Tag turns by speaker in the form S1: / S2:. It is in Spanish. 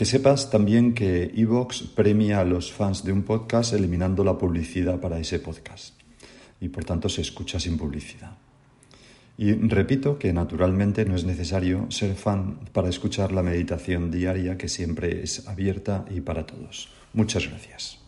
S1: Que sepas también que Evox premia a los fans de un podcast eliminando la publicidad para ese podcast y por tanto se escucha sin publicidad. Y repito que naturalmente no es necesario ser fan para escuchar la meditación diaria que siempre es abierta y para todos. Muchas gracias.